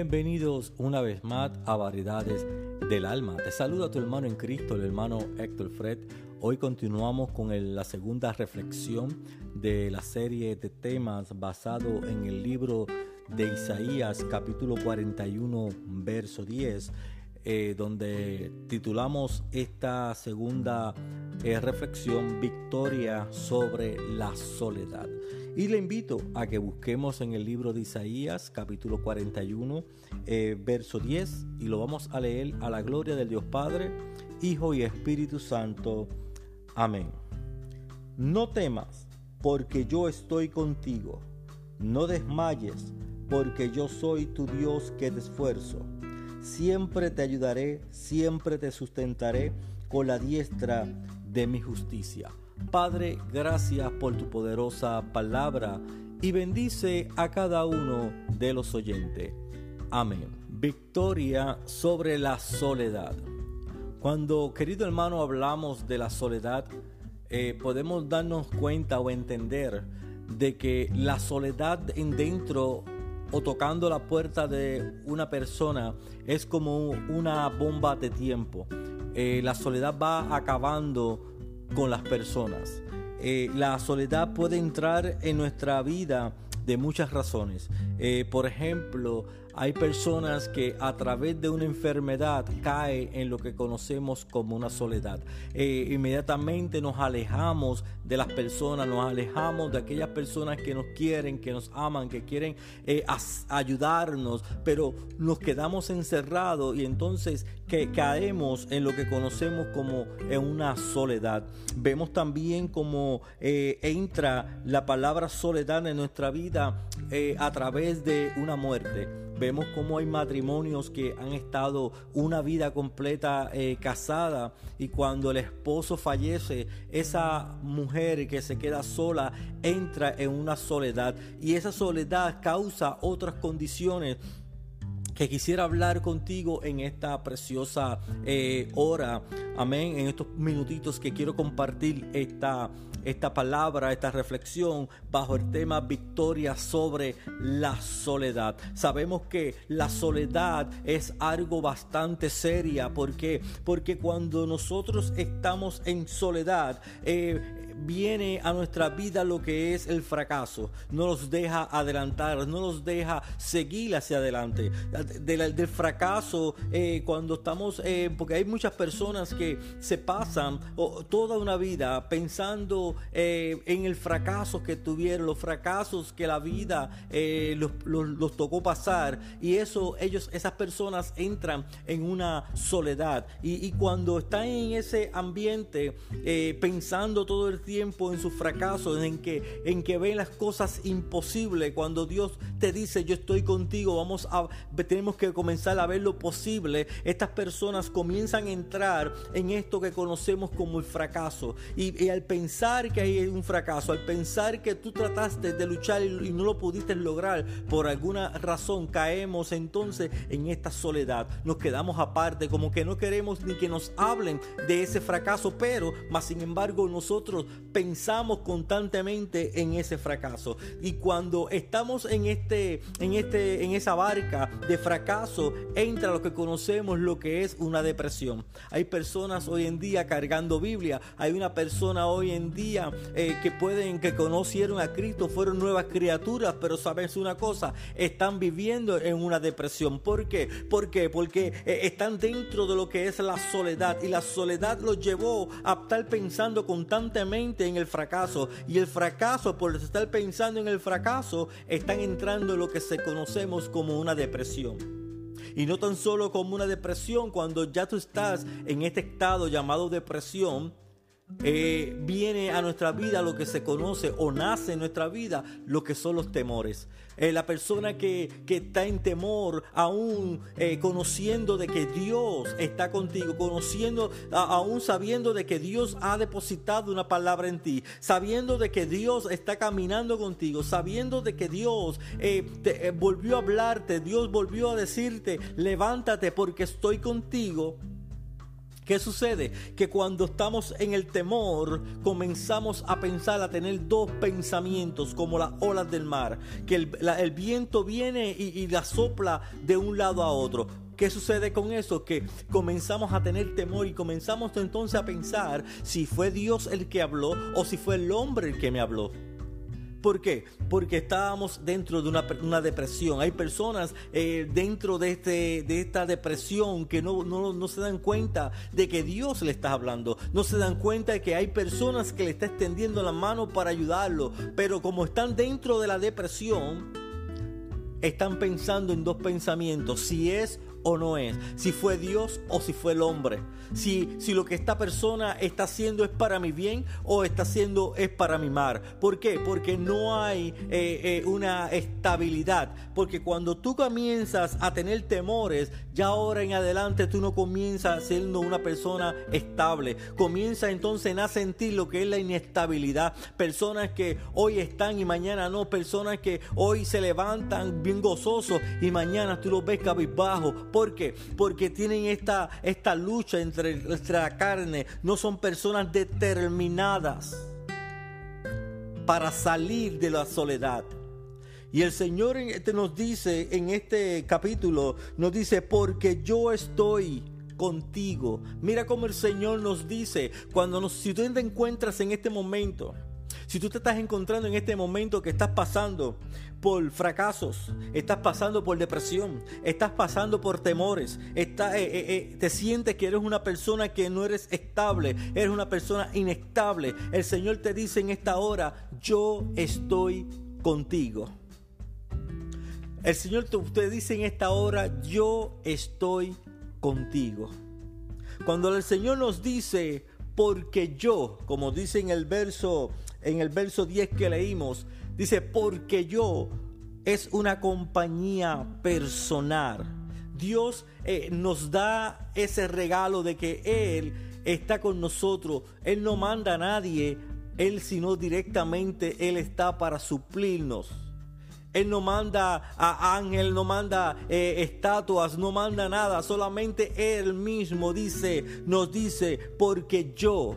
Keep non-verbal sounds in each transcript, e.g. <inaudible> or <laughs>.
Bienvenidos una vez más a Variedades del Alma. Te saluda tu hermano en Cristo, el hermano Héctor Fred. Hoy continuamos con la segunda reflexión de la serie de temas basado en el libro de Isaías capítulo 41 verso 10 eh, donde titulamos esta segunda eh, reflexión Victoria sobre la soledad. Y le invito a que busquemos en el libro de Isaías capítulo 41 eh, verso 10 y lo vamos a leer a la gloria del Dios Padre, Hijo y Espíritu Santo. Amén. No temas, porque yo estoy contigo. No desmayes, porque yo soy tu Dios que te esfuerzo siempre te ayudaré, siempre te sustentaré con la diestra de mi justicia. Padre, gracias por tu poderosa palabra y bendice a cada uno de los oyentes. Amén. Victoria sobre la soledad. Cuando, querido hermano, hablamos de la soledad, eh, podemos darnos cuenta o entender de que la soledad en dentro o tocando la puerta de una persona es como una bomba de tiempo. Eh, la soledad va acabando con las personas. Eh, la soledad puede entrar en nuestra vida de muchas razones. Eh, por ejemplo, hay personas que a través de una enfermedad cae en lo que conocemos como una soledad. Eh, inmediatamente nos alejamos de las personas, nos alejamos de aquellas personas que nos quieren, que nos aman, que quieren eh, ayudarnos, pero nos quedamos encerrados y entonces caemos en lo que conocemos como en una soledad. Vemos también como eh, entra la palabra soledad en nuestra vida a través de una muerte. Vemos cómo hay matrimonios que han estado una vida completa eh, casada y cuando el esposo fallece, esa mujer que se queda sola entra en una soledad. Y esa soledad causa otras condiciones que quisiera hablar contigo en esta preciosa eh, hora, amén, en estos minutitos que quiero compartir esta esta palabra, esta reflexión bajo el tema victoria sobre la soledad. Sabemos que la soledad es algo bastante seria. ¿Por Porque cuando nosotros estamos en soledad, eh, viene a nuestra vida lo que es el fracaso. No nos deja adelantar, no nos deja seguir hacia adelante. Del, fracaso, eh, cuando estamos, eh, porque hay muchas personas que se pasan toda una vida pensando eh, en el fracaso que tuvieron, los fracasos que la vida los, tocó pasar. Y eso, ellos, esas personas entran en una soledad. Y, y cuando están en ese ambiente, pensando todo el tiempo, tiempo en sus fracasos, en que, en que ven las cosas imposibles. Cuando Dios te dice, yo estoy contigo, vamos a, tenemos que comenzar a ver lo posible. Estas personas comienzan a entrar en esto que conocemos como el fracaso. Y, al pensar que hay un fracaso, al pensar que tú trataste de luchar y, no lo pudiste lograr por alguna razón, caemos entonces en esta soledad. Nos quedamos aparte, como que no queremos ni que nos hablen de ese fracaso, pero más sin embargo nosotros pensamos constantemente en ese fracaso. Y cuando estamos en este, en este, en esa barca de fracaso, entra lo que conocemos lo que es una depresión. Hay personas hoy en día cargando Biblia. Hay una persona hoy en día eh, que pueden, que conocieron a Cristo, fueron nuevas criaturas, pero sabes una cosa, están viviendo en una depresión. ¿Por qué? ¿Por qué? Porque eh, están dentro de lo que es la soledad y la soledad los llevó a estar pensando constantemente en el fracaso y el fracaso, por estar pensando en el fracaso, están entrando en lo que se conocemos como una depresión. Y no tan solo como una depresión, cuando ya tú estás en este estado llamado depresión, eh, viene a nuestra vida lo que se conoce o nace en nuestra vida lo que son los temores. Eh, la persona que, está en temor, aún eh, conociendo de que Dios está contigo, conociendo, aún sabiendo de que Dios ha depositado una palabra en ti, sabiendo de que Dios está caminando contigo, sabiendo de que Dios volvió a hablarte, Dios volvió a decirte, levántate porque estoy contigo ¿Qué sucede? Que cuando estamos en el temor, comenzamos a pensar, a tener dos pensamientos como las olas del mar, que el, viento viene y, y la sopla de un lado a otro. ¿Qué sucede con eso? Que comenzamos a tener temor y comenzamos entonces a pensar si fue Dios el que habló o si fue el hombre el que me habló. ¿Por qué? Porque estábamos dentro de una, depresión. Hay personas eh, dentro de, este, de esta depresión que no, no, se dan cuenta de que Dios le está hablando. No se dan cuenta de que hay personas que le está extendiendo la mano para ayudarlo. Pero como están dentro de la depresión, están pensando en dos pensamientos. Si es o no es, si fue Dios o si fue el hombre, si, si lo que esta persona está haciendo es para mi bien o está haciendo es para mi mal. ¿Por qué? Porque no hay eh, eh, una estabilidad, porque cuando tú comienzas a tener temores, ya ahora en adelante tú no comienzas siendo una persona estable, comienza entonces a sentir lo que es la inestabilidad, personas que hoy están y mañana no, personas que hoy se levantan bien gozosos y mañana tú los ves cabizbajo ¿Por qué? Porque tienen esta, esta lucha entre nuestra carne. No son personas determinadas para salir de la soledad. Y el Señor este nos dice en este capítulo, nos dice, porque yo estoy contigo. Mira cómo el Señor nos dice, cuando nos, si tú te encuentras en este momento, si tú te estás encontrando en este momento que estás pasando por fracasos, estás pasando por depresión, estás pasando por temores, eh, eh, eh, te sientes que eres una persona que no eres estable, eres una persona inestable, el Señor te dice en esta hora, yo estoy contigo. El Señor te dice en esta hora, yo estoy contigo. Cuando el Señor nos dice, porque yo, como dice en el verso en el verso 10 que leímos, dice, porque yo es una compañía personal. Dios eh, nos da ese regalo de que Él está con nosotros. Él no manda a nadie, Él sino directamente Él está para suplirnos. Él no manda a ángel, no manda eh, estatuas, no manda nada, solamente Él mismo dice, nos dice, porque yo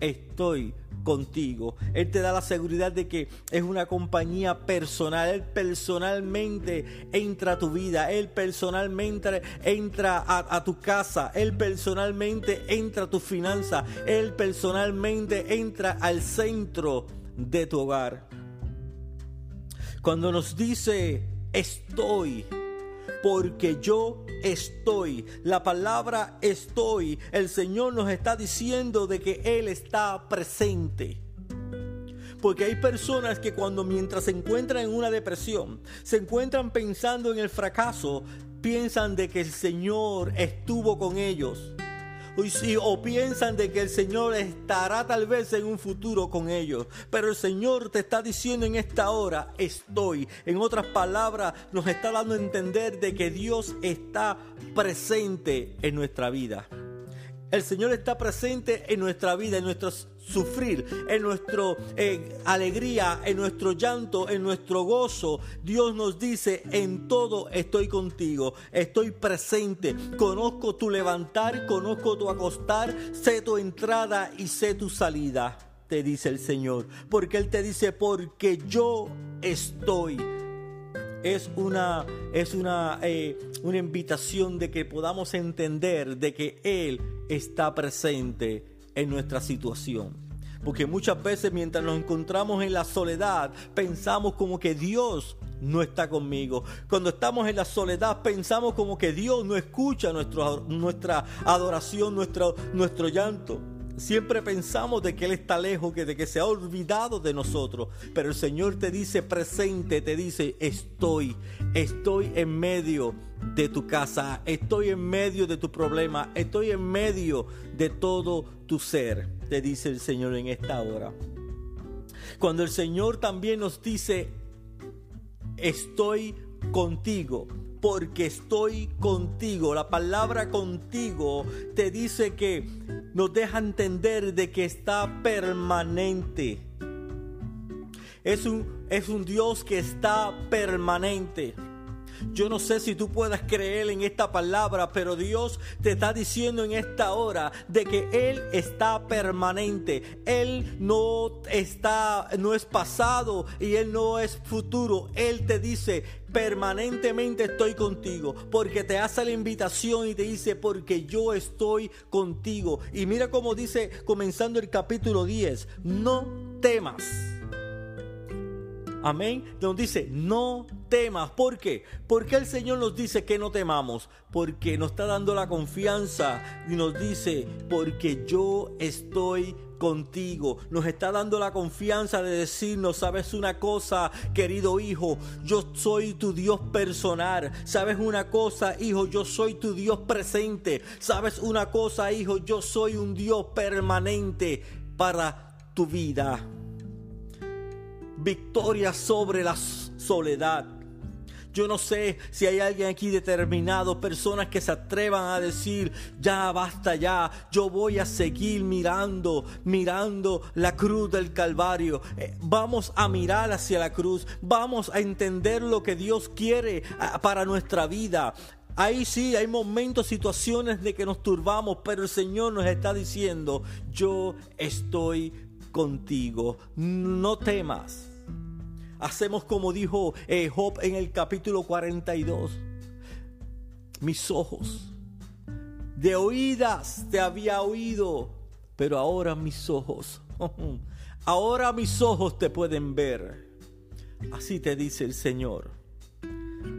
estoy contigo. Él te da la seguridad de que es una compañía personal. Él personalmente entra a tu vida. Él personalmente entra a, tu casa. Él personalmente entra a tu finanza. Él personalmente entra al centro de tu hogar. Cuando nos dice estoy, porque yo estoy. La palabra estoy, el Señor nos está diciendo de que Él está presente. Porque hay personas que cuando mientras se encuentran en una depresión, se encuentran pensando en el fracaso, piensan de que el Señor estuvo con ellos o piensan de que el Señor estará tal vez en un futuro con ellos. Pero el Señor te está diciendo en esta hora, estoy. En otras palabras, nos está dando a entender de que Dios está presente en nuestra vida. El Señor está presente en nuestra vida, en nuestro sufrir, en nuestra alegría, en nuestro llanto, en nuestro gozo. Dios nos dice, en todo estoy contigo, estoy presente, conozco tu levantar, conozco tu acostar, sé tu entrada y sé tu salida, te dice el Señor. Porque Él te dice, porque yo estoy es una, es una, eh, una invitación de que podamos entender de que Él está presente en nuestra situación. Porque muchas veces mientras nos encontramos en la soledad, pensamos como que Dios no está conmigo. Cuando estamos en la soledad, pensamos como que Dios no escucha nuestra adoración, nuestro, nuestro llanto. Siempre pensamos de que Él está lejos, que de que se ha olvidado de nosotros. Pero el Señor te dice presente, te dice, estoy, estoy en medio de tu casa, estoy en medio de tu problema, estoy en medio de todo tu ser. te dice el Señor en esta hora. Cuando el Señor también nos dice, estoy contigo, porque estoy contigo. La palabra contigo te dice que nos deja entender de que está permanente. Es un, es un Dios que está permanente. Yo no sé si tú puedas creer en esta palabra, pero Dios te está diciendo en esta hora de que Él está permanente. Él no está, no es pasado y Él no es futuro. Él te dice, permanentemente estoy contigo, porque te hace la invitación y te dice, porque yo estoy contigo. Y mira cómo dice, comenzando el capítulo 10, no temas. Amén. Donde dice, no temas. ¿Por qué? Porque el Señor nos dice que no temamos. Porque nos está dando la confianza y nos dice, porque yo estoy contigo. Nos está dando la confianza de decirnos, sabes una cosa, querido hijo, yo soy tu Dios personal. Sabes una cosa, hijo, yo soy tu Dios presente. Sabes una cosa, hijo, yo soy un Dios permanente para tu vida victoria sobre la soledad. Yo no sé si hay alguien aquí determinado, personas que se atrevan a decir, ya basta ya, yo voy a seguir mirando, mirando la cruz del Calvario. Eh, vamos a mirar hacia la cruz, vamos a entender lo que Dios quiere para nuestra vida. Ahí sí, hay momentos, situaciones de que nos turbamos, pero el Señor nos está diciendo, yo estoy contigo, no temas hacemos como dijo eh, Job en el capítulo 42. Mis ojos de oídas te había oído, pero ahora mis ojos, <laughs> ahora mis ojos te pueden ver. Así te dice el Señor.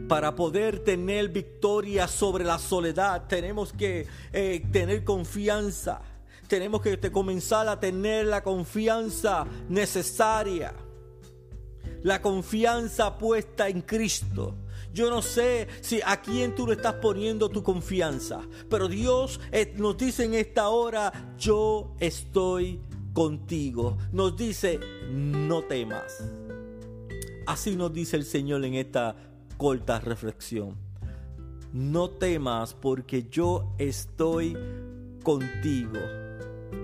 Para poder tener victoria sobre la soledad tenemos que eh, tener confianza. Tenemos que comenzar a tener la confianza necesaria la confianza puesta en Cristo. Yo no sé si a quién tú le estás poniendo tu confianza, pero Dios eh, nos dice en esta hora, yo estoy contigo. Nos dice, no temas. Así nos dice el Señor en esta corta reflexión. No temas porque yo estoy contigo.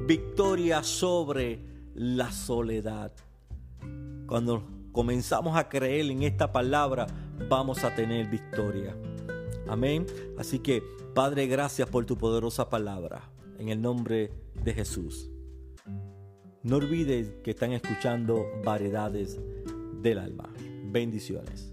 Victoria sobre la soledad. Cuando comenzamos a creer en esta palabra, vamos a tener victoria. Amén. Así que, Padre, gracias por tu poderosa palabra. En el nombre de Jesús. No olvides que están escuchando variedades del alma. Bendiciones.